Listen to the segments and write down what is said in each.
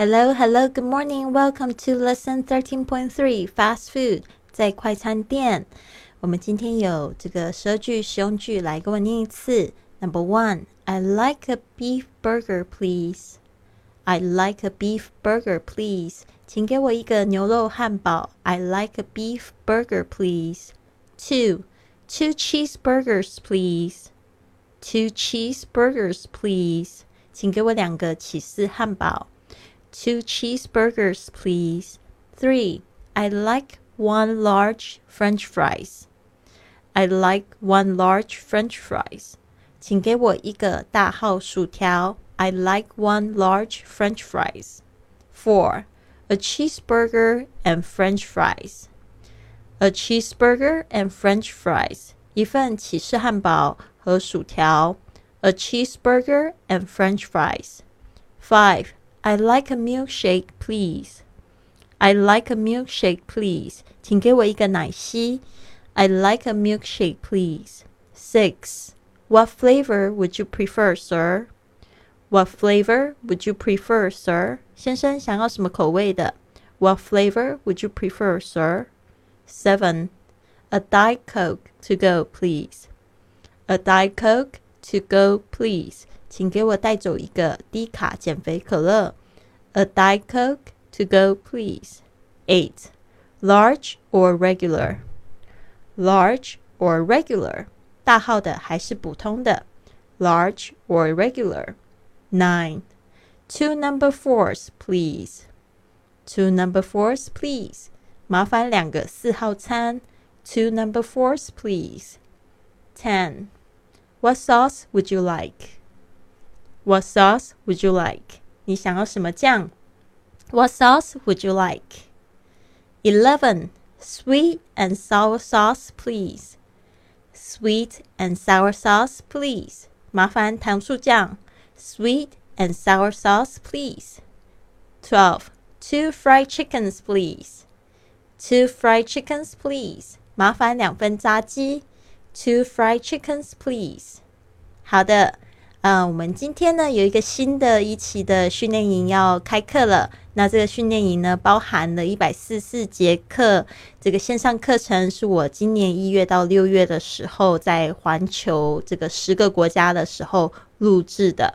Hello, hello, good morning. Welcome to lesson thirteen point three. Fast food 在快餐店。我们今天有这个十二句实用句，来跟我念一次。Number one, I like a beef burger, please. I like a beef burger, please. 请给我一个牛肉汉堡。I like a beef burger, please. Two, two cheeseburgers, please. Two cheeseburgers, please. 请给我两个起司汉堡。 Two cheeseburgers, please. Three, I like one large French fries. I like one large French fries. 请给我一个大号薯条。I like one large French fries. Four, a cheeseburger and French fries. A cheeseburger and French fries. 一份起司汉堡和薯条。A cheeseburger and French fries. Five, I like a milkshake, please. I like a milkshake, please. 请给我一个奶昔。I like a milkshake, please. Six. What flavor would you prefer, sir? What flavor would you prefer, sir? 先生想要什么口味的？What flavor would you prefer, sir? Seven. A Diet Coke to go, please. A Diet Coke to go, please. 请给我带走一个低卡减肥可乐。A Diet Coke to go, please. Eight. Large or regular? Large or regular? 大号的还是普通的？Large or regular? Nine. Two number fours, please. Two number fours, please. 麻烦两个四号餐。Two number fours, please. Ten. What sauce would you like? What sauce would you like? 你想要什么酱？What sauce would you like? Eleven. Sweet and sour sauce, please. Sweet and sour sauce, please. 麻烦糖醋酱。Sweet and sour sauce, please. Twelve. Two fried chickens, please. Two fried chickens, please. 麻烦两份炸鸡。Two fried chickens, please. 好的。 嗯，我们今天呢有一个新的一期的训练营要开课了。那这个训练营呢，包含了一百四十四节课。这个线上课程是我今年一月到六月的时候，在环球这个十个国家的时候录制的。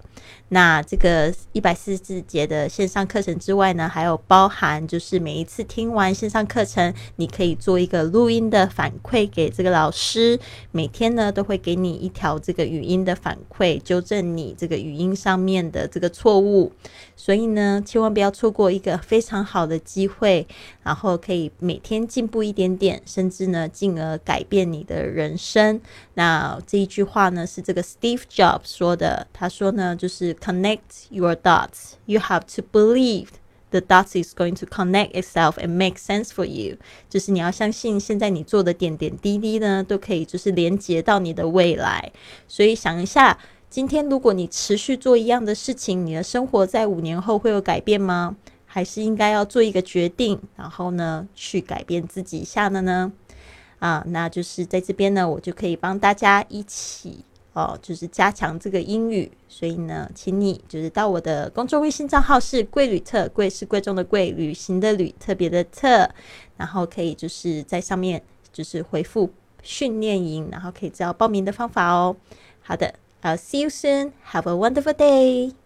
那这个一百四十四节的线上课程之外呢，还有包含就是每一次听完线上课程，你可以做一个录音的反馈给这个老师，每天呢都会给你一条这个语音的反馈，纠正你这个语音上面的这个错误。所以呢，千万不要错过一个非常好的机会，然后可以每天进步一点点，甚至呢，进而改变你的人生。那这一句话呢，是这个 Steve Jobs 说的，他说呢，就是 Connect your dots. You have to believe the dots is going to connect itself and make sense for you. 就是你要相信，现在你做的点点滴滴呢，都可以就是连接到你的未来。所以想一下。今天，如果你持续做一样的事情，你的生活在五年后会有改变吗？还是应该要做一个决定，然后呢，去改变自己一下的呢？啊，那就是在这边呢，我就可以帮大家一起哦，就是加强这个英语。所以呢，请你就是到我的公众微信账号是贵旅特，贵是贵重的贵，旅行的旅，特别的特，然后可以就是在上面就是回复训练营，然后可以知道报名的方法哦。好的。呃 see you soon. Have a wonderful day.